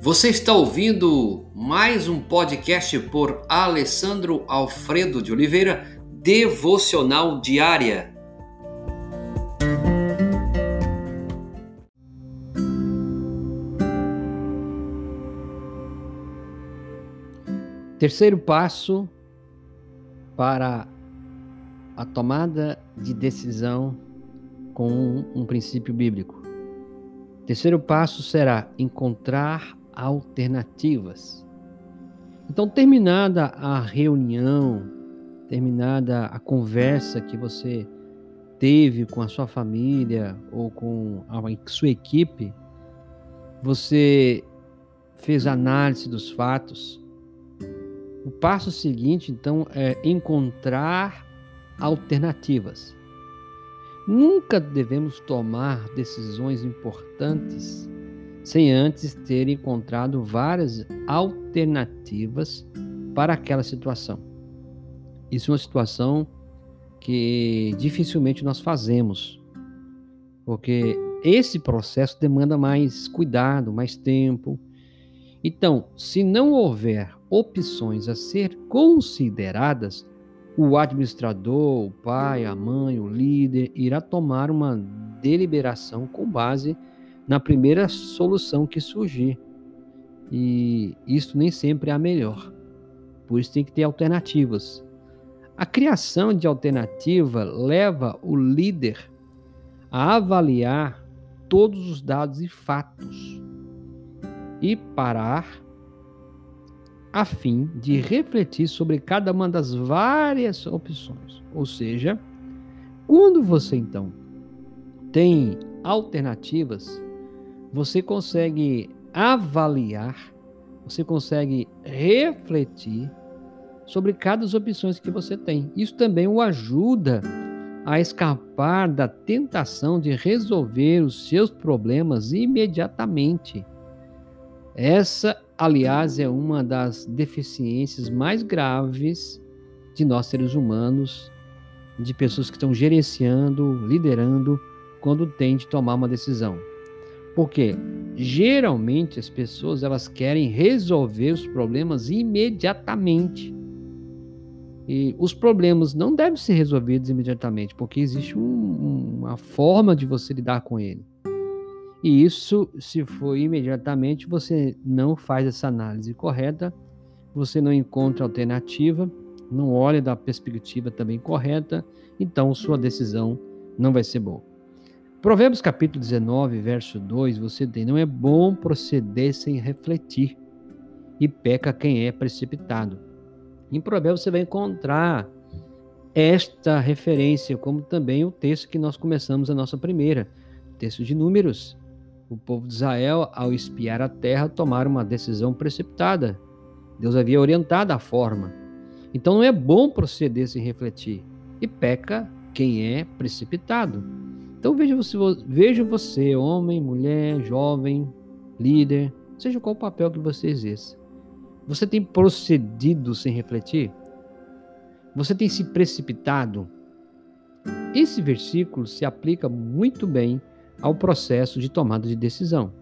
Você está ouvindo mais um podcast por Alessandro Alfredo de Oliveira, Devocional Diária. Terceiro passo para a tomada de decisão com um, um princípio bíblico. Terceiro passo será encontrar alternativas. Então, terminada a reunião, terminada a conversa que você teve com a sua família ou com a sua equipe, você fez análise dos fatos. O passo seguinte, então, é encontrar alternativas. Nunca devemos tomar decisões importantes sem antes ter encontrado várias alternativas para aquela situação. Isso é uma situação que dificilmente nós fazemos, porque esse processo demanda mais cuidado, mais tempo. Então, se não houver opções a ser consideradas, o administrador, o pai, a mãe, o líder irá tomar uma deliberação com base na primeira solução que surgir. E isso nem sempre é a melhor. Por isso tem que ter alternativas. A criação de alternativa leva o líder a avaliar todos os dados e fatos e parar a fim de refletir sobre cada uma das várias opções. Ou seja, quando você então tem alternativas, você consegue avaliar, você consegue refletir sobre cada das opções que você tem. Isso também o ajuda a escapar da tentação de resolver os seus problemas imediatamente. Essa, aliás, é uma das deficiências mais graves de nós seres humanos, de pessoas que estão gerenciando, liderando, quando tem de tomar uma decisão. Porque geralmente as pessoas elas querem resolver os problemas imediatamente. E os problemas não devem ser resolvidos imediatamente, porque existe um, uma forma de você lidar com ele. E isso, se for imediatamente, você não faz essa análise correta, você não encontra alternativa, não olha da perspectiva também correta, então sua decisão não vai ser boa. Provérbios capítulo 19, verso 2, você tem: Não é bom proceder sem refletir, e peca quem é precipitado. Em Provérbios você vai encontrar esta referência, como também o texto que nós começamos a nossa primeira, texto de Números. O povo de Israel, ao espiar a terra, tomaram uma decisão precipitada. Deus havia orientado a forma. Então não é bom proceder sem refletir, e peca quem é precipitado. Então veja você, veja você, homem, mulher, jovem, líder, seja qual o papel que você exerça. Você tem procedido sem refletir? Você tem se precipitado? Esse versículo se aplica muito bem ao processo de tomada de decisão.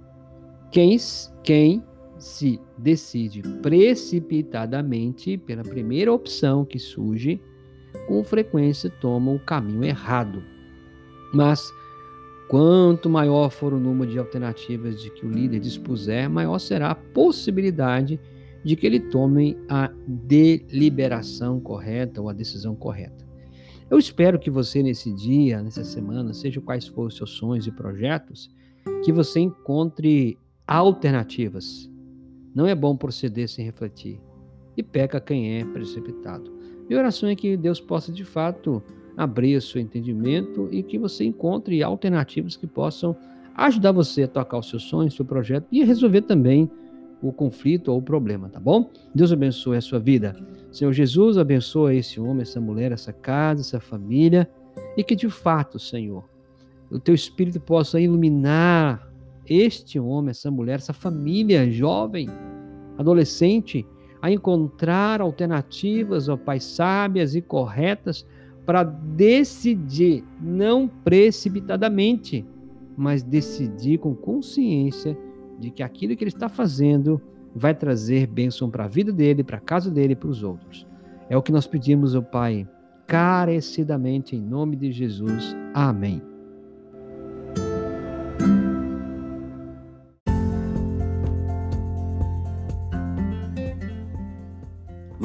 Quem, quem se decide precipitadamente pela primeira opção que surge, com frequência toma o caminho errado mas quanto maior for o número de alternativas de que o líder dispuser, maior será a possibilidade de que ele tome a deliberação correta ou a decisão correta. Eu espero que você, nesse dia, nessa semana, seja quais forem os seus sonhos e projetos, que você encontre alternativas. Não é bom proceder sem refletir. E peca quem é precipitado. Minha oração é que Deus possa, de fato, abrir seu entendimento e que você encontre alternativas que possam ajudar você a tocar os seus sonhos, seu projeto e resolver também o conflito ou o problema, tá bom? Deus abençoe a sua vida. Senhor Jesus, abençoa esse homem, essa mulher, essa casa, essa família e que de fato, Senhor, o teu espírito possa iluminar este homem, essa mulher, essa família jovem, adolescente, a encontrar alternativas, ó Pai, sábias e corretas para decidir, não precipitadamente, mas decidir com consciência de que aquilo que ele está fazendo vai trazer bênção para a vida dele, para a casa dele e para os outros. É o que nós pedimos ao Pai, carecidamente, em nome de Jesus. Amém.